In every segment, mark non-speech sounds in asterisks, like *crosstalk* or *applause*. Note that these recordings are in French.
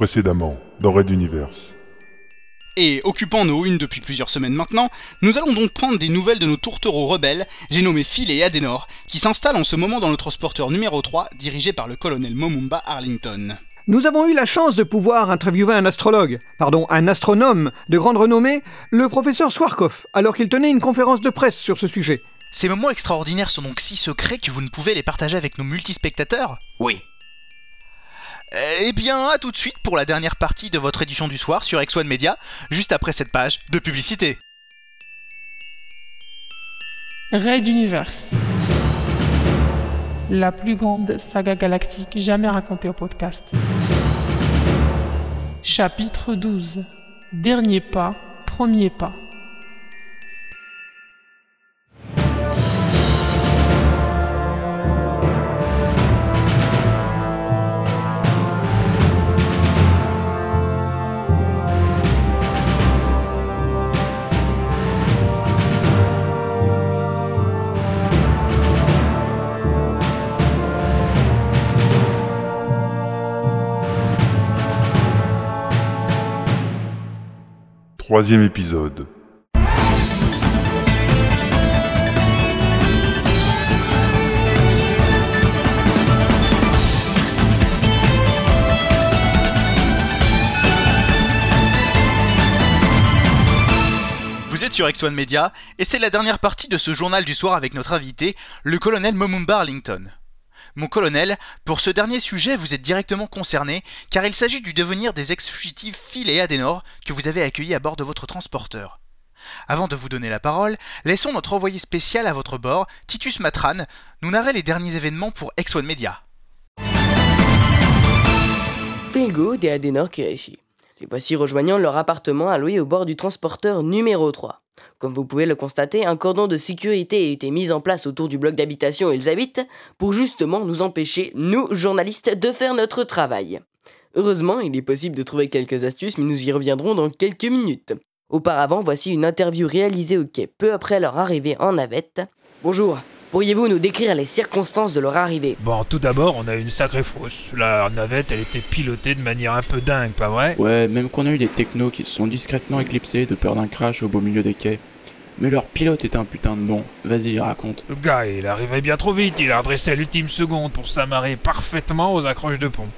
Précédemment, dans Red Universe. Et occupant nos unes depuis plusieurs semaines maintenant, nous allons donc prendre des nouvelles de nos tourtereaux rebelles, j'ai nommé Phil et Adenor, qui s'installent en ce moment dans le transporteur numéro 3, dirigé par le colonel Momumba Arlington. Nous avons eu la chance de pouvoir interviewer un astrologue, pardon, un astronome de grande renommée, le professeur Swarkov, alors qu'il tenait une conférence de presse sur ce sujet. Ces moments extraordinaires sont donc si secrets que vous ne pouvez les partager avec nos multispectateurs? Oui. Eh bien, à tout de suite pour la dernière partie de votre édition du soir sur X1 Media, juste après cette page de publicité. Raid Universe. La plus grande saga galactique jamais racontée au podcast. Chapitre 12. Dernier pas, premier pas. Troisième épisode. Vous êtes sur X1 Media, et c'est la dernière partie de ce journal du soir avec notre invité, le colonel Momumba Arlington. Mon colonel, pour ce dernier sujet, vous êtes directement concerné, car il s'agit du devenir des ex-fugitifs Phil et Adenor que vous avez accueillis à bord de votre transporteur. Avant de vous donner la parole, laissons notre envoyé spécial à votre bord, Titus Matran, nous narrer les derniers événements pour X1 Media. Philgood et Adenor. Les voici rejoignant leur appartement alloué au bord du transporteur numéro 3. Comme vous pouvez le constater, un cordon de sécurité a été mis en place autour du bloc d'habitation où ils habitent pour justement nous empêcher, nous, journalistes, de faire notre travail. Heureusement, il est possible de trouver quelques astuces, mais nous y reviendrons dans quelques minutes. Auparavant, voici une interview réalisée au quai peu après leur arrivée en navette. Bonjour, pourriez-vous nous décrire les circonstances de leur arrivée? Bon, tout d'abord, on a eu une sacrée fausse. La navette, elle était pilotée de manière un peu dingue, pas vrai? Ouais, même qu'on a eu des technos qui se sont discrètement éclipsés de peur d'un crash au beau milieu des quais. Mais leur pilote était un putain de bon. Vas-y, raconte. Le gars, il arrivait bien trop vite, il a redressé à l'ultime seconde pour s'amarrer parfaitement aux accroches de pont.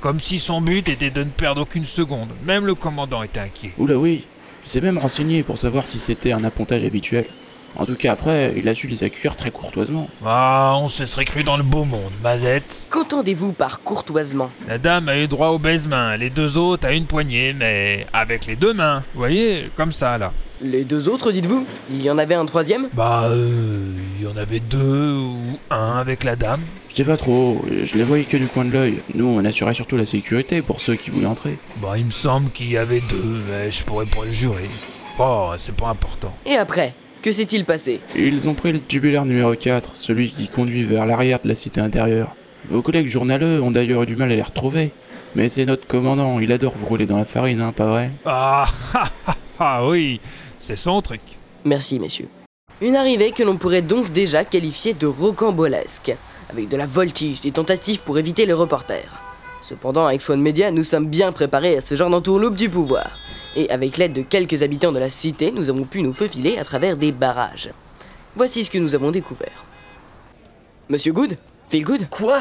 Comme si son but était de ne perdre aucune seconde. Même le commandant était inquiet. Oula oui, il s'est même renseigné pour savoir si c'était un appontage habituel. En tout cas, après, il a su les accueillir très courtoisement. Ah, on se serait cru dans le beau monde, Mazette. Qu'entendez-vous par courtoisement? La dame a eu droit aux baise-mains, les deux autres à une poignée, mais avec les deux mains. Vous voyez, comme ça, là. Les deux autres, dites-vous? Il y en avait un troisième? Bah, euh, il y en avait deux ou un avec la dame. Je sais pas trop, je les voyais que du coin de l'œil. Nous, on assurait surtout la sécurité pour ceux qui voulaient entrer. Bah, il me semble qu'il y avait deux, mais je pourrais pas le jurer. Oh, c'est pas important. Et après? Que s'est-il passé Ils ont pris le tubulaire numéro 4, celui qui conduit vers l'arrière de la cité intérieure. Vos collègues journaleux ont d'ailleurs eu du mal à les retrouver. Mais c'est notre commandant, il adore vous rouler dans la farine, hein, pas vrai? Ah, ah, ah, ah oui, c'est son truc. Merci, messieurs. Une arrivée que l'on pourrait donc déjà qualifier de rocambolesque, avec de la voltige, des tentatives pour éviter le reporter. Cependant, avec Swan Media, nous sommes bien préparés à ce genre d'entourloupe du pouvoir. Et avec l'aide de quelques habitants de la cité, nous avons pu nous faufiler à travers des barrages. Voici ce que nous avons découvert. Monsieur Good Phil Good Quoi?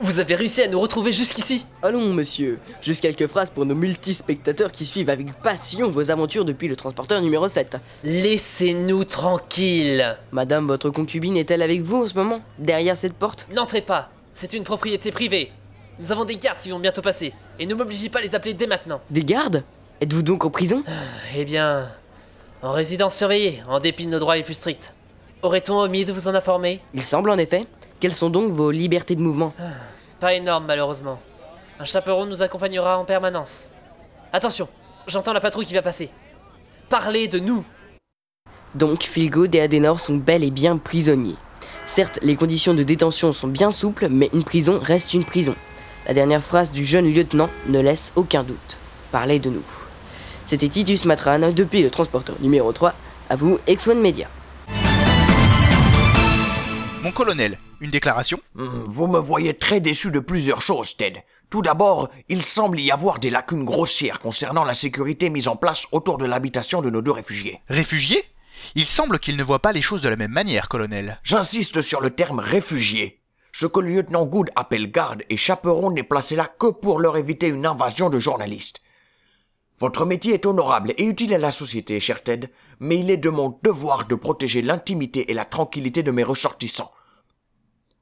Vous avez réussi à nous retrouver jusqu'ici? Allons, monsieur. Juste quelques phrases pour nos multispectateurs qui suivent avec passion vos aventures depuis le transporteur numéro 7. Laissez-nous tranquilles Madame, votre concubine est-elle avec vous en ce moment Derrière cette porte? N'entrez pas C'est une propriété privée Nous avons des gardes qui vont bientôt passer, et ne m'obligez pas à les appeler dès maintenant Des gardes? Êtes-vous donc en prison? Eh bien... En résidence surveillée, en dépit de nos droits les plus stricts. Aurait-on omis de vous en informer? Il semble en effet. Quelles sont donc vos libertés de mouvement? Pas énorme malheureusement. Un chaperon nous accompagnera en permanence. Attention, j'entends la patrouille qui va passer. Parlez de nous Donc, Philgood et Adenor sont bel et bien prisonniers. Certes, les conditions de détention sont bien souples, mais une prison reste une prison. La dernière phrase du jeune lieutenant ne laisse aucun doute. Parlez de nous. C'était Titus Matran depuis le transporteur numéro 3. À vous, X1 Media. Mon colonel, une déclaration? Hum, Vous me voyez très déçu de plusieurs choses, Ted. Tout Tout d'abord, il semble y avoir des lacunes grossières concernant la sécurité mise en place autour de l'habitation de nos deux réfugiés. Réfugiés? Il semble qu'ils ne voient pas les choses de la même manière, colonel. J'insiste sur le terme réfugié. Ce que le lieutenant Good appelle garde et chaperon n'est placé là que pour leur éviter une invasion de journalistes. Votre métier est honorable et utile à la société, cher Ted, mais il est de mon devoir de protéger l'intimité et la tranquillité de mes ressortissants.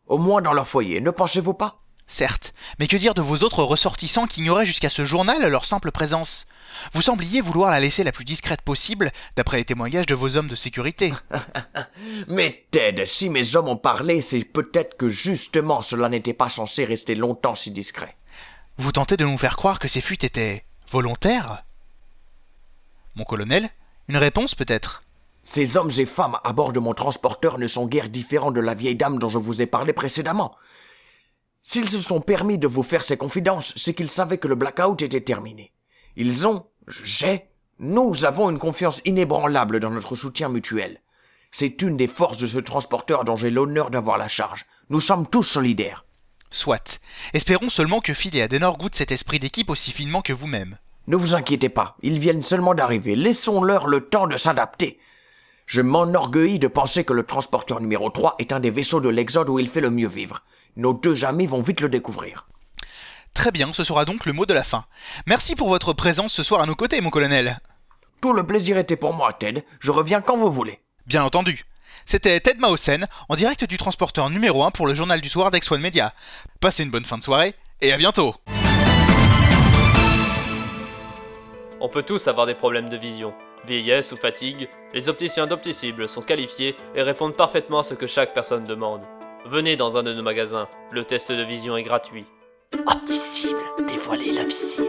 Au moins dans leur foyer, ne pensez-vous pas? Certes, mais que dire de vos autres ressortissants qui ignoraient jusqu'à ce journal leur simple présence? Vous sembliez vouloir la laisser la plus discrète possible, d'après les témoignages de vos hommes de sécurité. *laughs* Mais Ted, si mes hommes ont parlé, c'est peut-être que justement cela n'était pas censé rester longtemps si discret. Vous tentez de nous faire croire que ces fuites étaient volontaires? Mon colonel, une réponse peut-être? Ces hommes et femmes à bord de mon transporteur ne sont guère différents de la vieille dame dont je vous ai parlé précédemment. S'ils se sont permis de vous faire ces confidences, c'est qu'ils savaient que le blackout était terminé. Ils ont, j'ai, nous avons une confiance inébranlable dans notre soutien mutuel. C'est une des forces de ce transporteur dont j'ai l'honneur d'avoir la charge. Nous sommes tous solidaires. Soit. Espérons seulement que Phil et Adenor goûtent cet esprit d'équipe aussi finement que vous-même. Ne vous inquiétez pas, ils viennent seulement d'arriver. Laissons-leur le temps de s'adapter. Je m'enorgueillis de penser que le transporteur numéro 3 est un des vaisseaux de l'Exode où il fait le mieux vivre. Nos deux amis vont vite le découvrir. Très bien, ce sera donc le mot de la fin. Merci pour votre présence ce soir à nos côtés, mon colonel. Tout le plaisir était pour moi, Ted. Je reviens quand vous voulez. Bien entendu. C'était Ted Mausen, en direct du transporteur numéro 1 pour le journal du soir d'X1 Media. Passez une bonne fin de soirée, et à bientôt On peut tous avoir des problèmes de vision. Vieillesse ou fatigue, les opticiens d'Opticible sont qualifiés et répondent parfaitement à ce que chaque personne demande. Venez dans un de nos magasins, le test de vision est gratuit. Opticible, dévoiler l'invisible.